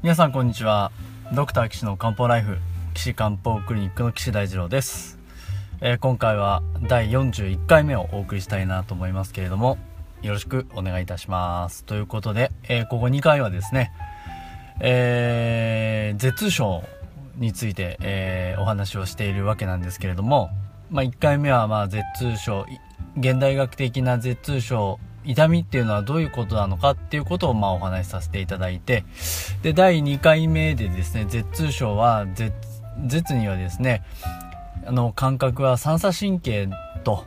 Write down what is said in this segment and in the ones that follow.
皆さんこんにちは。ドクター岸の漢方ライフ岸漢方クリニックの岸大二郎です、えー、今回は第41回目をお送りしたいなと思いますけれどもよろしくお願いいたします。ということで、えー、ここ2回はですねえー、舌痛症について、えー、お話をしているわけなんですけれども、まあ、1回目はまあ舌痛症現代学的な舌痛症痛みっていうのはどういうことなのかっていうことをまあお話しさせていただいてで第2回目でですね舌痛症は舌にはですねあの感覚は三叉神経と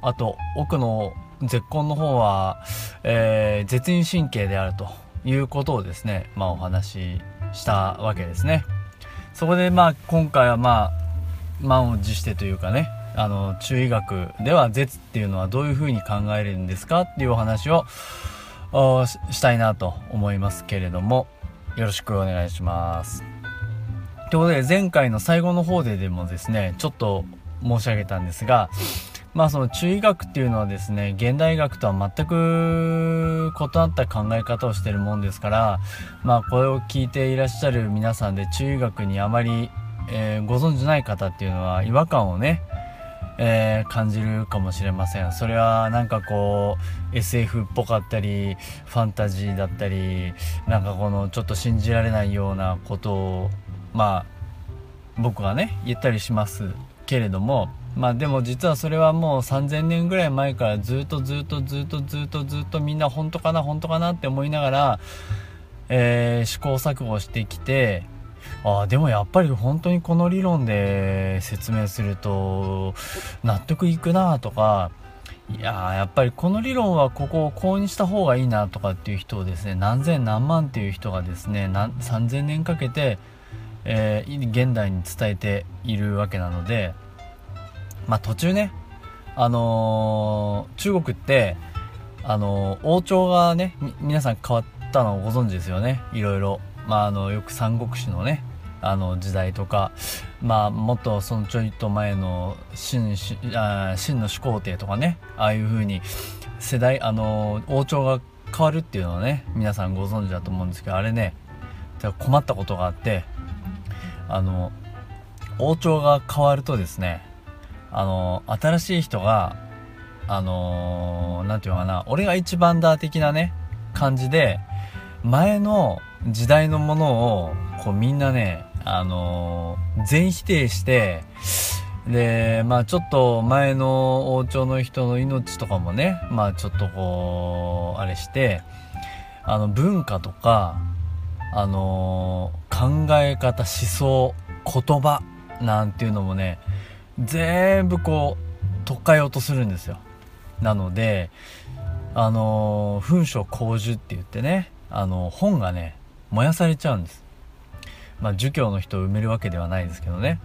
あと奥の絶根の方は、えー、絶陰神経であるということをですね、まあ、お話ししたわけですね。そこでまあ今回はまあ満を持してというかねあの中医学では舌っていうのはどういうふうに考えるんですかっていうお話をしたいなと思いますけれどもよろしくお願いします。ということで前回の最後の方ででもですねちょっと申し上げたんですがまあその中医学っていうのはですね現代学とは全く異なった考え方をしてるもんですからまあこれを聞いていらっしゃる皆さんで中医学にあまり、えー、ご存じない方っていうのは違和感をねえー、感じるかもしれません。それはなんかこう SF っぽかったりファンタジーだったりなんかこのちょっと信じられないようなことをまあ僕はね言ったりしますけれどもまあでも実はそれはもう3000年ぐらい前からずっとずっとずっとずっとずっとみんな本当かな本当かなって思いながら、えー、試行錯誤してきてあでもやっぱり本当にこの理論で説明すると納得いくなとかいややっぱりこの理論はここをこうにした方がいいなとかっていう人をですね何千何万っていう人がですね3000年かけて、えー、現代に伝えているわけなのでまあ途中ねあのー、中国ってあのー、王朝がね皆さん変わったのをご存知ですよねいろいろまあ、あのよく三国志のねあの時代とか、まあ、もっとそのちょいと前の秦あ秦の始皇帝とかねああいう風に世代あの王朝が変わるっていうのはね皆さんご存知だと思うんですけどあれね困ったことがあってあの王朝が変わるとですねあの新しい人があの何て言うのかな俺が一番だ的なね感じで前の時代のものをこうみんなね、あのー、全否定してでまあちょっと前の王朝の人の命とかもねまあちょっとこうあれしてあの文化とかあのー、考え方思想言葉なんていうのもね全部こう取っ換えようとするんですよ。なのであのー、文書公授って言ってねあの本がね燃やされちゃうんです。まあ儒教の人を埋めるわけではないですけどね。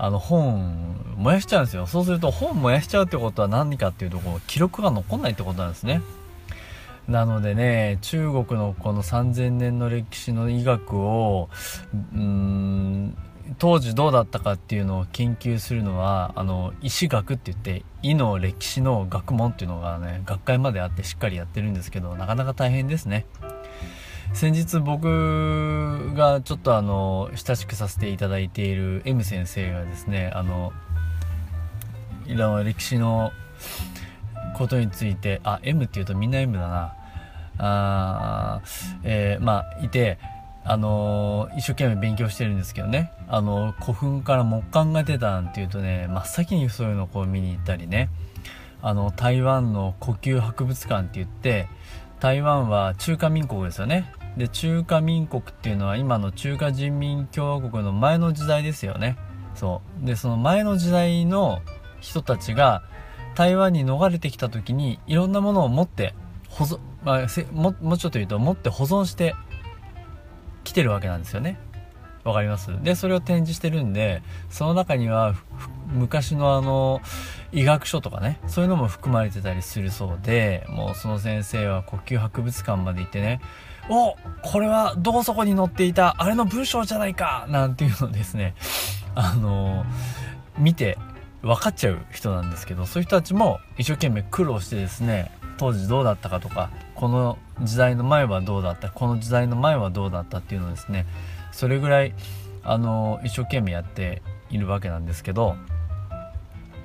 あの本燃やしちゃうんですよ。そうすると本燃やしちゃうってことは何かっていうとこう記録が残んないってことなんですね。なのでね中国のこの3000年の歴史の医学をうん当時どうだったかっていうのを研究するのはあの医師学って言って医の歴史の学問っていうのがね学会まであってしっかりやってるんですけどなかなか大変ですね。先日僕がちょっとあの親しくさせていただいている M 先生がですねあの歴史のことについてあ M っていうとみんな M だな。あえー、まあいてあの一生懸命勉強してるんですけどね。あの古墳から木簡が出たなんていうとね真っ先にそういうのをこう見に行ったりね。あの台湾の呼吸博物館って言って台湾は中華民国ですよね。で中華民国っていうのは今の中華人民共和国の前の時代ですよね。そう。でその前の時代の人たちが台湾に逃れてきた時にいろんなものを持って保存、まあ、ももうちょっと言うと持って保存してきてるわけなんですよね。わかります？でそれを展示してるんでその中には昔のあの医学書とかねそういうのも含まれてたりするそうでもうその先生は呼吸博物館まで行ってねおこれはどこそこに載っていたあれの文章じゃないかなんていうのをですね。あの見て分かっちゃう人なんですけどそういう人たちも一生懸命苦労してですね当時どうだったかとかこの時代の前はどうだったこの時代の前はどうだったっていうのをですねそれぐらいあの一生懸命やっているわけなんですけど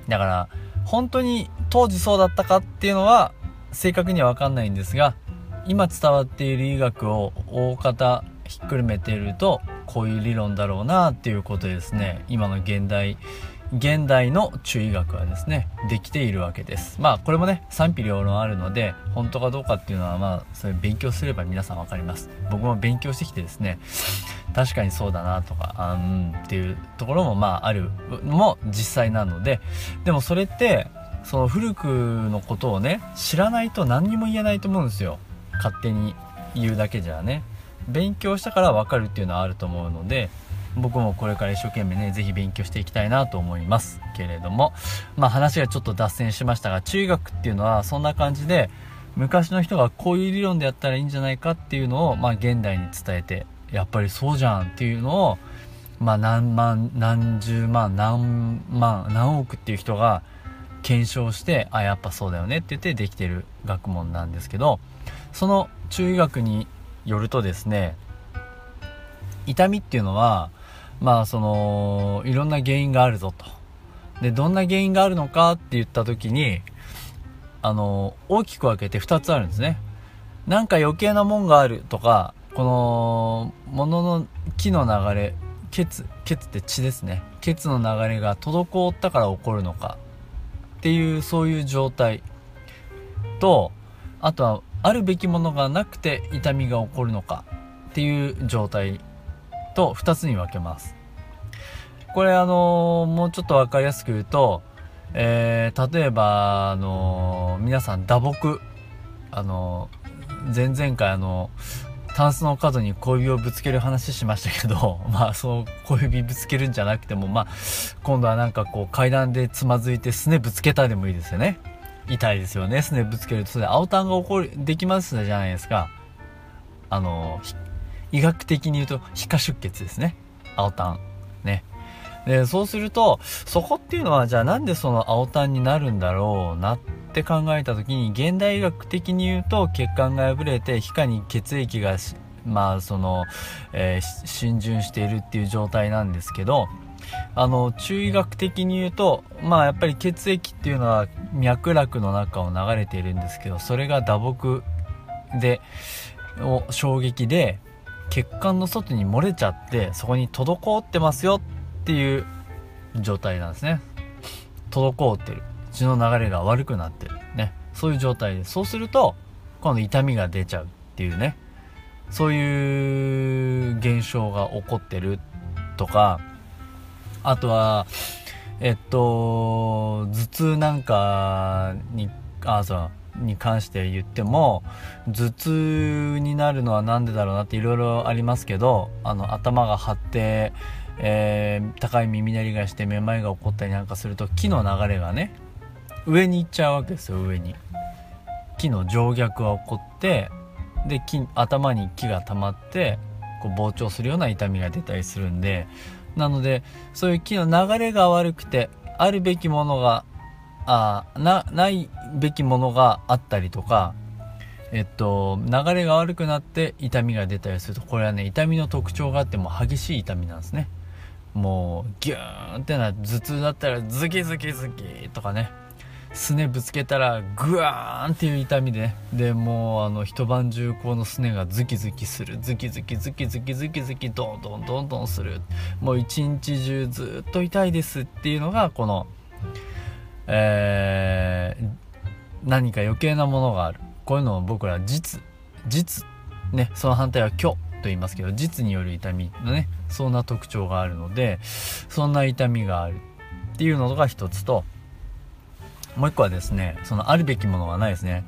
だから本当に当時そうだったかっていうのは正確には分かんないんですが今伝わっている医学を大方ひっくるめているとこういう理論だろうなっていうことですね。今の現代現代の中医学はですねできているわけです。まあこれもね賛否両論あるので本当かどうかっていうのはまあそれ勉強すれば皆さん分かります。僕も勉強してきてですね確かにそうだなとかあうんっていうところもまああるのも実際なのででもそれってその古くのことをね知らないと何にも言えないと思うんですよ。勝手に言うだけじゃね勉強したから分かるっていうのはあると思うので僕もこれから一生懸命ね、ぜひ勉強していきたいなと思います。けれども、まあ話がちょっと脱線しましたが、中学っていうのはそんな感じで、昔の人がこういう理論でやったらいいんじゃないかっていうのを、まあ現代に伝えて、やっぱりそうじゃんっていうのを、まあ何万、何十万、何万、何億っていう人が検証して、あ、やっぱそうだよねって言ってできてる学問なんですけど、その中医学によるとですね、痛みっていうのは、まあそのいろんな原因があるぞと。でどんな原因があるのかって言った時にあの大きく分けて2つあるんですね。なんか余計なもんがあるとかこの物の木の流れ血血って血ですね。血の流れが滞ったから起こるのかっていうそういう状態とあとはあるべきものがなくて痛みが起こるのかっていう状態と2つに分けますこれあのもうちょっと分かりやすく言うと、えー、例えばあの皆さん打撲あの前々回あのタンスの角に小指をぶつける話しましたけど、まあそう小指ぶつけるんじゃなくても、まあ今度はなんかこう階段でつまずいてすねぶつけたでもいいですよね。痛いですよね。すねぶつけるとそれ青タンが起こる、できますじゃないですか。あの、医学的に言うと皮下出血ですね青タンねでそうするとそこっていうのはじゃあなんでその青タンになるんだろうなって考えた時に現代医学的に言うと血管が破れて皮下に血液がまあその、えー、浸潤しているっていう状態なんですけどあの中医学的に言うとまあやっぱり血液っていうのは脈絡の中を流れているんですけどそれが打撲でを衝撃で血管の外に漏れちゃってそこに滞ってますよっていう状態なんですね。滞ってる。血の流れが悪くなってる。ね。そういう状態でそうすると今度痛みが出ちゃうっていうね。そういう現象が起こってるとかあとはえっと頭痛なんかにあそうに関して言っても頭痛になるのは何でだろうなっていろいろありますけどあの頭が張って、えー、高い耳鳴りがしてめまいが起こったりなんかすると木の流れがね上に行っちゃうわけですよ上に。木の静脈が起こってで頭に木が溜まってこう膨張するような痛みが出たりするんでなのでそういう木の流れが悪くてあるべきものがあなないべきものがあったりとかえっと流れが悪くなって痛みが出たりするとこれはね痛みの特徴があっても激しい痛みなんですね。もうギューンってな頭痛だったらズキズキズキとかね。すねぶつけたらグワーンっていう痛みで、ね、でもうあの一晩中このすねがズキズキする。ズキズキズキズキズキズキドンドンドンドンする。もう一日中ずっと痛いですっていうのがこのえー、何か余計なものがある。こういうのを僕ら実実ねその反対は虚と言いますけど実による痛みのねそんな特徴があるのでそんな痛みがあるっていうのが一つともう一個はですねそのあるべきものがないですね。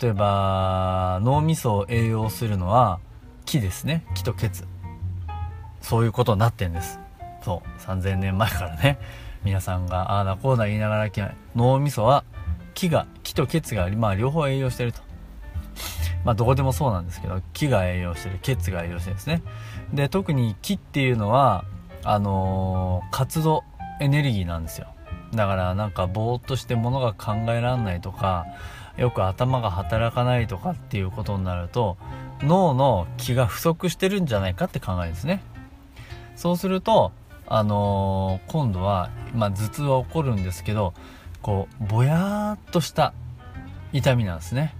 例えば脳みそを栄養するのは木ですね。木と血そういうことになってんです。そう。3000年前からね。皆さんがああだこうだ言いながら脳みそは木が木と血がありまあ両方栄養してると。まあどこでもそうなんですけど木が栄養してる血が栄養してるんですね。で特に木っていうのはあのー、活動エネルギーなんですよ。だからなんかぼーっとしてものが考えられないとかよく頭が働かないとかっていうことになると脳の気が不足してるんじゃないかって考えですね。そうするとあのー、今度は、まあ、頭痛は起こるんですけどこうぼやーっとした痛みなんですね。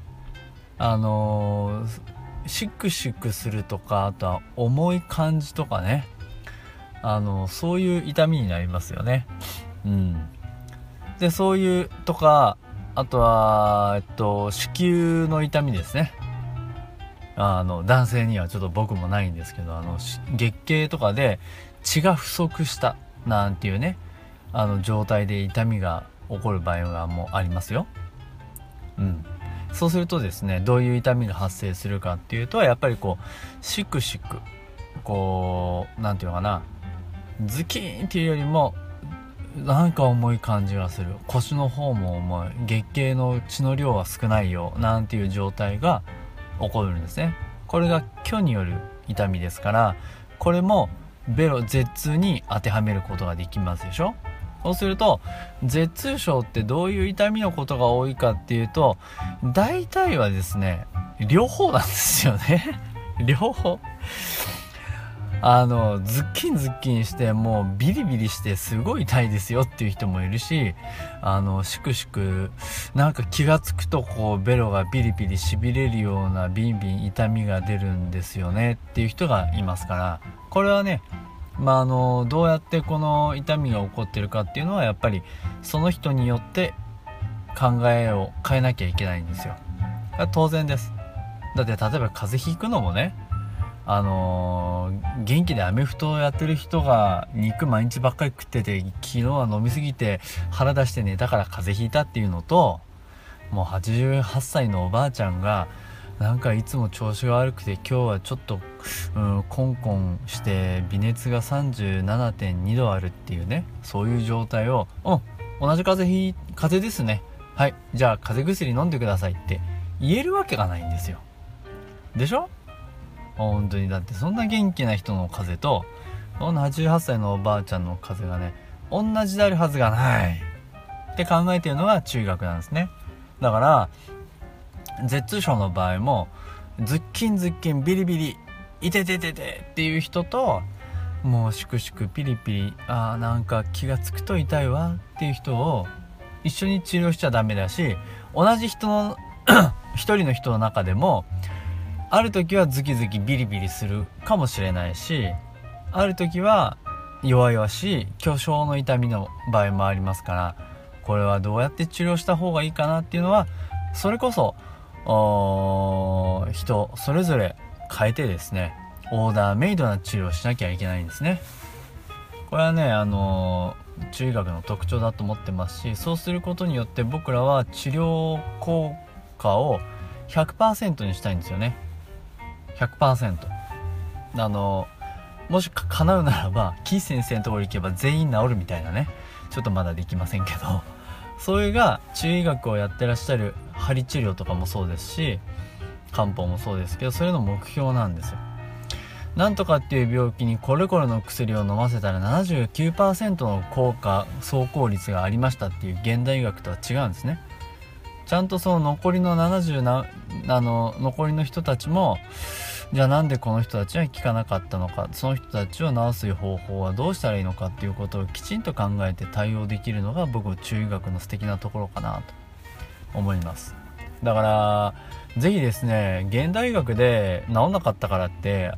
あのー、シクシックするとかあとは重い感じとかね。あのー、そういう痛みになりますよね。うん。でそういうとかあとはえっと子宮の痛みですねあの男性にはちょっと僕もないんですけどあの月経とかで血が不足したなんていうねあの状態で痛みが起こる場合がもうありますよ。うん、そうするとですねどういう痛みが発生するかっていうとやっぱりこうシクシクこう何て言うのかなズキーンっていうよりもなんか重い感じがする。腰の方も重い。月経の血の量は少ないよ。なんていう状態が起こるんですね。これが虚による痛みですからこれもベロ絶痛に当てはめることができますでしょ。そうすると絶痛症ってどういう痛みのことが多いかっていうと大体はですね両方なんですよね。両方。あのズッキンズッキンしてもうビリビリしてすごい痛いですよっていう人もいるしあのしくしくなんか気が付くとこうベロがビリビリしびれるようなビンビン痛みが出るんですよねっていう人がいますからこれはねまあ、あのどうやってこの痛みが起こってるかっていうのはやっぱりその人によって考えを変えなきゃいけないんですよ。当然です。だって例えば風邪ひくのもねあのー、元気でアメフトをやってる人が肉毎日ばっかり食ってて昨日は飲みすぎて腹出して寝たから風邪ひいたっていうのともう88歳のおばあちゃんがなんかいつも調子が悪くて今日はちょっと、うん、コンコンして微熱が37.2度あるっていうねそういう状態を「うん同じ風邪ひ風邪ですね。はい。じゃあ風邪薬飲んでください」って言えるわけがないんですよ。でしょ？本当に。だってそんな元気な人の風邪とそんな88歳のおばあちゃんの風邪がね同じであるはずがない。って考えてるのが中学なんですね。だから絶症の場合もズッキンズッキンビリビリいててててっていう人ともうしくしくピリピリあーなんか気が付くと痛いわっていう人を一緒に治療しちゃダメだし同じ人の 一人の人の中でもある時はズキズキビリビリするかもしれないしある時は弱々しい巨匠の痛みの場合もありますからこれはどうやって治療した方がいいかなっていうのはそれこそ人それぞれ変えてですねオーダーメイドな治療をしなきゃいけないんですね。これはねあのー、中医学の特徴だと思ってますしそうすることによって僕らは治療効果を100%にしたいんですよね。100%あの、もし叶うならばキー先生のところ行けば全員治るみたいなね。ちょっとまだできませんけど。それが中医学をやってらっしゃる針治療とかもそうですし漢方もそうですけどそれの目標なんですよ。なんとかっていう病気にこれこれの薬を飲ませたら79%の効果走行率がありましたっていう現代医学とは違うんですね。ちゃんとその残りの70なあの残りの人たちもじゃあなんでこの人たちは効かなかったのか？その人たちを治す方法はどうしたらいいのかっていうことをきちんと考えて対応できるのが僕中医学の素敵なところかなと。思います。だから是非ですね現代医学で治んなかったからって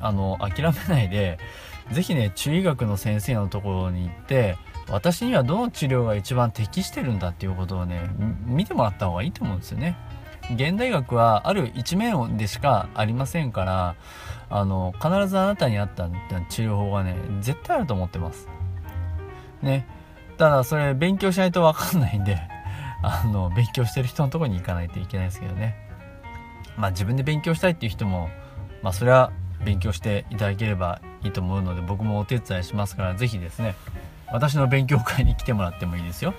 あの諦めないで是非ね中医学の先生のところに行って私にはどの治療が一番適してるんだっていうことをね見てもらった方がいいと思うんですよね。現代学はある一面でしかありませんからあの必ずあなたに合った治療法がね絶対あると思ってます。ね。ただそれ勉強しないと分かんないんで あの勉強してる人のとこに行かないといけないですけどね。まあ自分で勉強したいっていう人もまあそれは勉強していただければいいと思うので僕もお手伝いしますから是非ですね。私の勉強会に来てもらってもいいですよ。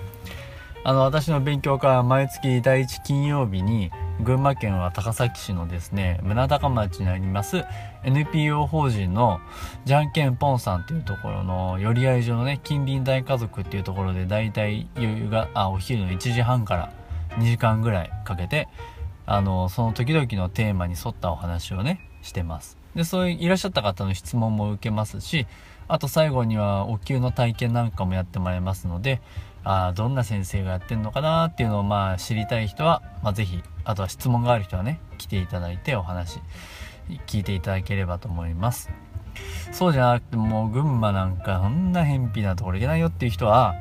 あの私の勉強会は毎月第1金曜日に群馬県は高崎市のですね宗高町にあります NPO 法人のじゃんけんぽんさんというところの寄り合い所のね近隣大家族っていうところで大体夕があお昼の1時半から2時間ぐらいかけてあのその時々のテーマに沿ったお話をねしてます。でそういういらっしゃった方の質問も受けますしあと最後にはお灸の体験なんかもやってもらいますのであどんな先生がやってんのかなっていうのをまあ知りたい人は、まあ、是非あとは質問がある人はね来ていただいてお話聞いていただければと思います。そうじゃなくてもう群馬なんかそんな偏僻なところ行けないよっていう人は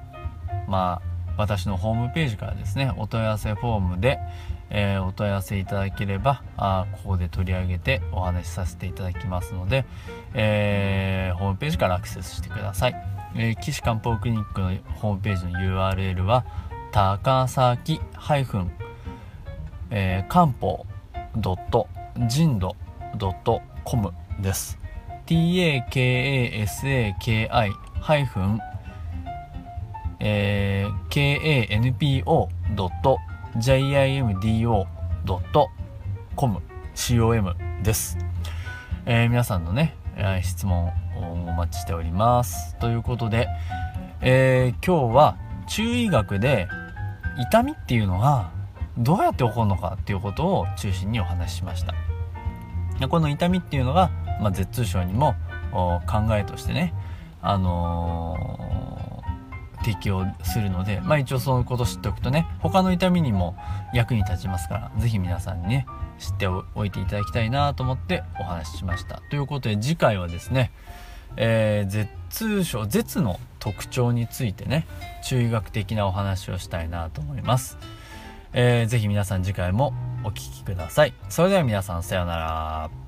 ま私のホームページからですねお問い合わせフォームで、えー、お問い合わせいただければあここで取り上げてお話しさせていただきますので、えー、ホームページからアクセスしてください、えー、岸漢方クリニックのホームページの URL は高崎ハイフン漢方ドット人度ドットコムです。Takasaki ハイフンえー、kanpo.jimdo.com com です、えー、皆さんのね、質問をお待ちしております。ということで、えー、今日は中医学で痛みっていうのがどうやって起こるのかっていうことを中心にお話ししました。この痛みっていうのが、まあ、舌痛症にも考えとしてねあの適用するので、まあ一応そういうこと知っておくとね、他の痛みにも役に立ちますから、是非皆さんにね、知っておいていただきたいなと思ってお話ししました。ということで次回はですね、えー、舌痛症、舌の特徴についてね、中医学的なお話をしたいなと思います。えー、ぜ皆さん次回もお聴きください。それでは皆さんさようなら。